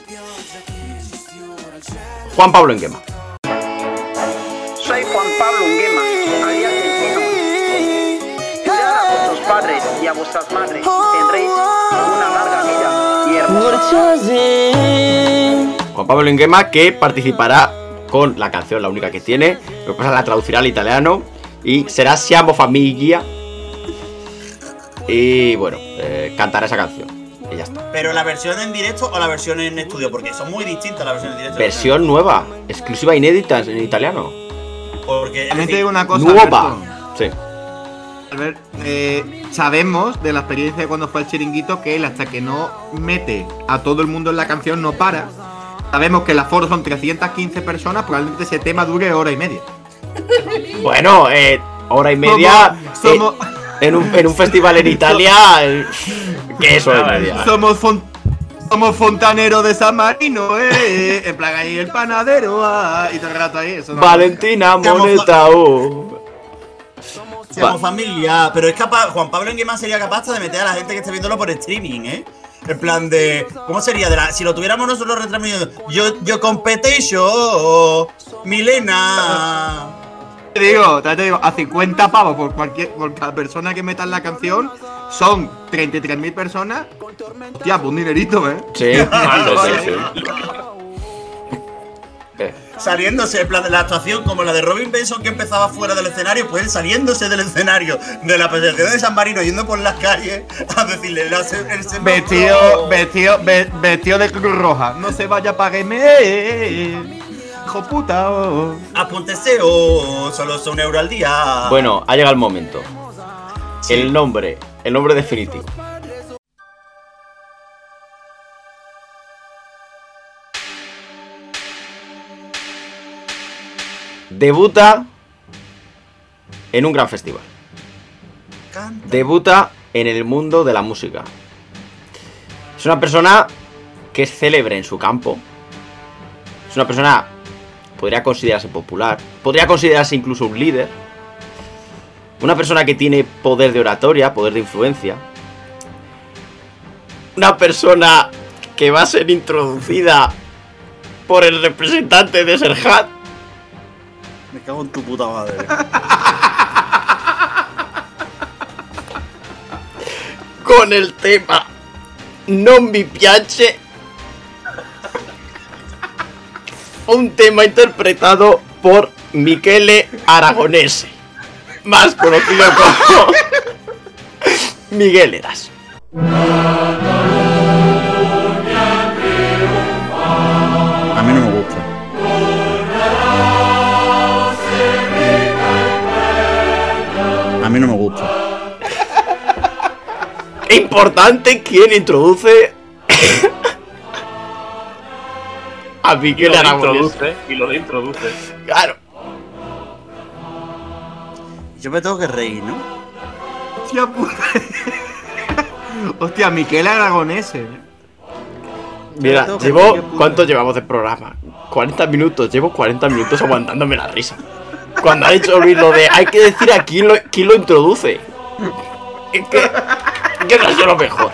Juan Pablo Enguema. Soy Juan Pablo Unguema, alias a vuestros padres y a vuestras madres. Tendréis una larga vida y hermosa. Juan Pablo Enguema que participará con la canción, la única que tiene. Lo que pasa la traducirá al italiano y será Siamo Famiglia. Y bueno, eh, cantará esa canción. Y ya está. Pero la versión en directo o la versión en estudio, porque son muy distintas las versiones en directo. Versión nueva, exclusiva inédita en italiano. Porque. es También te decir, digo una cosa. Nueva. Alberto. Sí. Albert, eh, sabemos de la experiencia de cuando fue el chiringuito que él hasta que no mete a todo el mundo en la canción no para. Sabemos que el aforo son 315 personas, probablemente ese tema dure hora y media. Bueno, eh, hora y media. Somos, eh, en, un, en un festival en Italia. ¿Qué media? somos, fon- somos fontaneros de San Marino, eh. En plan ahí el panadero, ah, y todo el rato ahí. Eso no- Valentina Moneta. oh. Seamos Va. familia. Pero es capaz. Juan Pablo Enguema sería capaz hasta de meter a la gente que esté viéndolo por streaming, ¿eh? En plan de. ¿Cómo sería? De la, si lo tuviéramos nosotros retransmitiendo. Yo, yo competition. Milena. Te digo, te digo, a 50 pavos por cualquier por cada persona que meta en la canción, son 33.000 personas. Hostia, pues un dinerito, ¿eh? Sí, sí, sí, sí. Eh, Saliéndose, en plan de la actuación como la de Robin Benson que empezaba fuera del escenario, pues él saliéndose del escenario de la presentación de San Marino, yendo por las calles a decirle la el Vestido, vestido, ve- vestido de cruz roja. No se vaya, págueme. Hijo puta. oh. Apúntese o solo son un euro al día. Bueno, ha llegado el momento. El nombre, el nombre definitivo. Debuta en un gran festival. Canta. Debuta en el mundo de la música. Es una persona que es célebre en su campo. Es una persona, podría considerarse popular, podría considerarse incluso un líder. Una persona que tiene poder de oratoria, poder de influencia. Una persona que va a ser introducida por el representante de Serhat. Me cago en tu puta madre. con el tema Non mi piace. Un tema interpretado por Michele Aragonese, más conocido como Miguel Eras. A mí no me gusta. A mí no me gusta. Importante quien introduce a Y Miguel lo Aragonese. introduce, y lo introduce. Claro. Yo me tengo que reír, ¿no? Hostia puta. Hostia, Miquel Aragonese. Mira, llevo. ¿Cuánto llevamos de programa? 40 minutos. Llevo 40 minutos aguantándome la risa. Cuando ha dicho Luis lo de. Hay que decir a quién lo, quién lo introduce. Es que. es que no es lo mejor.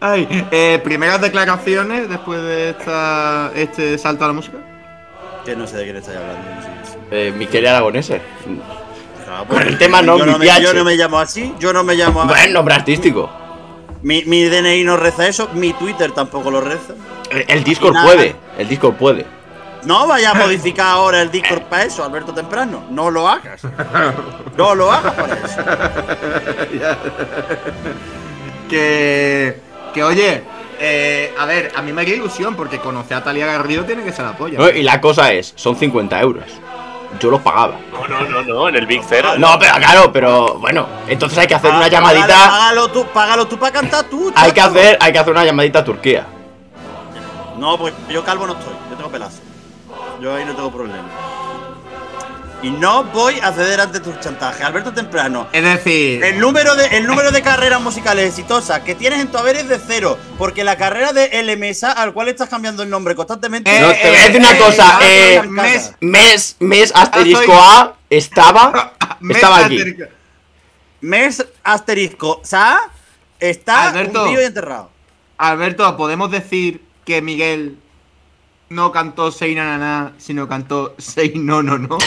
Ay, eh, primeras declaraciones después de esta, este salto a la música. Que no sé de quién estáis hablando. no sé qué es. Eh, Miquel Aragonese. Claro, Con el tema no, yo mi me, piache. yo no me llamo así, yo no me llamo así. Buen nombre artístico. Mi, mi DNI no reza eso, mi Twitter tampoco lo reza. El, el Discord puede. El Discord puede. No vaya a modificar ahora el Discord para eso, Alberto Temprano. No lo hagas. No lo hagas para eso. Que, que oye, eh, a ver, a mí me haría ilusión porque conocer a Talia Garrido tiene que ser la polla. No, y la cosa es, son 50 euros. Yo los pagaba. No, no, no, no, en el Big Zero. No, pero claro, pero bueno, entonces hay que hacer una Ah, llamadita. Págalo, págalo tú, págalo tú para cantar tú. Hay que chato. hacer, hay que hacer una llamadita a Turquía. No, porque yo calvo no estoy, yo tengo pelazo. Yo ahí no tengo problema. Y no voy a ceder ante tus chantajes. Alberto Temprano, Es decir, el número de, el número de carreras musicales exitosas que tienes en tu haber es de cero. Porque la carrera de L Mesa, al cual estás cambiando el nombre constantemente. Eh, No, te voy a decir una eh, cosa, eh, eh, mes- mes, mes asterisco Ah, A estaba, estaba aquí. Mes asterisco. Sa está Alberto. hundido y enterrado. Alberto, ¿podemos decir que Miguel no cantó Sei na, na, na, sino cantó Sei no no no?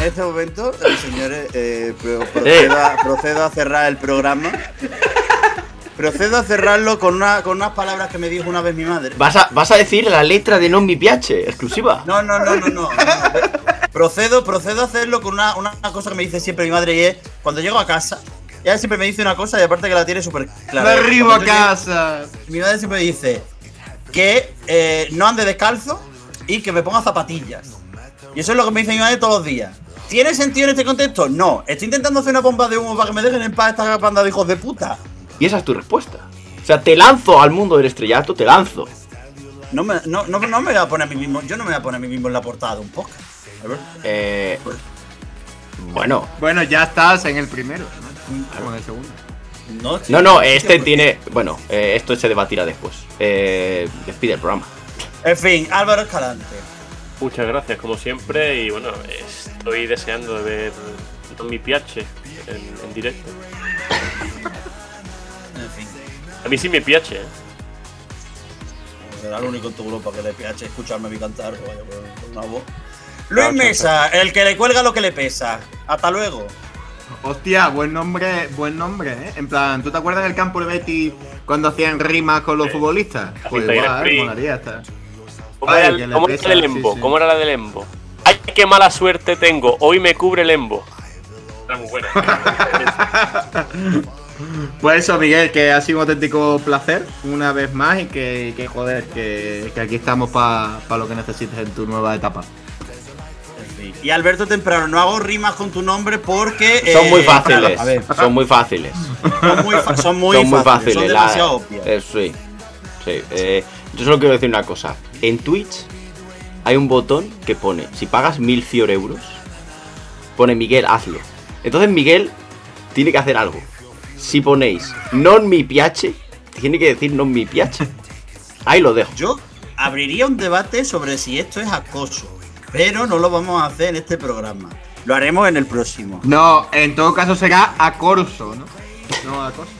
En este momento, eh, señores, eh, pro- procedo, a, procedo a cerrar el programa. Procedo a cerrarlo con, una, con unas palabras que me dijo una vez mi madre. ¿Vas a, vas a decir la letra de Non Mi Piace, exclusiva. No, no, no, no, no. no. Procedo, procedo a hacerlo con una, una cosa que me dice siempre mi madre y es cuando llego a casa. Ella siempre me dice una cosa y aparte que la tiene súper clara. ¡Me arribo a llego- casa! Mi madre siempre me dice que eh, no ande descalzo y que me ponga zapatillas. Y eso es lo que me dice mi madre todos los días. ¿Tiene sentido en este contexto? No. Estoy intentando hacer una bomba de humo para que me dejen en paz esta banda de hijos de puta. Y esa es tu respuesta. O sea, te lanzo al mundo del estrellato, te lanzo. No me, no, no, no me voy a poner a mí mismo. Yo no me voy a poner a mí mismo en la portada de un podcast. A ver. Eh, bueno, Bueno, ya estás en el primero, ¿no? Como en el segundo. No, no, no, este tiene. Bueno, eh, esto se debatirá después. Eh, despide el programa. En fin, Álvaro Escalante. Muchas gracias, como siempre. Y bueno, estoy deseando de ver Mi Piache en, en directo. En fin. A mí sí me piache, ¿eh? Será el único en tu grupo que le piache escucharme a mí cantar con una voz. Luis Mesa, el que le cuelga lo que le pesa. Hasta luego. Hostia, buen nombre, buen nombre, ¿eh? En plan, ¿tú te acuerdas del campo de Betty cuando hacían rimas con los futbolistas? Pues igual, molaría estar. ¿Cómo, Ay, era, el- cómo era sí, Embo? sí. ¿Cómo era la del Embo? ¡Ay, qué mala suerte tengo! Hoy me cubre el Embo. Era muy buena. Pues eso, Miguel, que ha sido un auténtico placer una vez más y que, que joder, que, que aquí estamos para lo que necesites en tu nueva etapa. Y Alberto Temprano, no hago rimas con tu nombre porque. Son eh, muy fáciles. A ver, Son muy fáciles. son muy, fa- son muy fáciles. Son la- demasiado obvias. eh, sí. Sí. eh, yo solo quiero decir una cosa. En Twitch hay un botón que pone, si pagas 1100 euros, pone Miguel, hazlo. Entonces Miguel tiene que hacer algo. Si ponéis non mi piace, tiene que decir non mi piace. Ahí lo dejo. Yo abriría un debate sobre si esto es acoso. Pero no lo vamos a hacer en este programa. Lo haremos en el próximo. No, en todo caso será a corso, ¿no? No a cosa.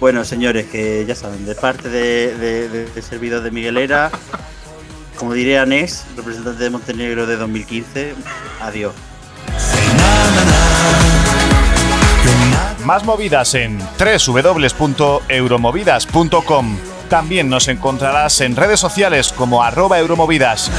Bueno, señores, que ya saben, de parte de, de, de- de servidor de Miguelera, como diría Nes, representante de Montenegro de 2015, adiós. Más movidas en www.euromovidas.com. También nos encontrarás en redes sociales como arroba euromovidas.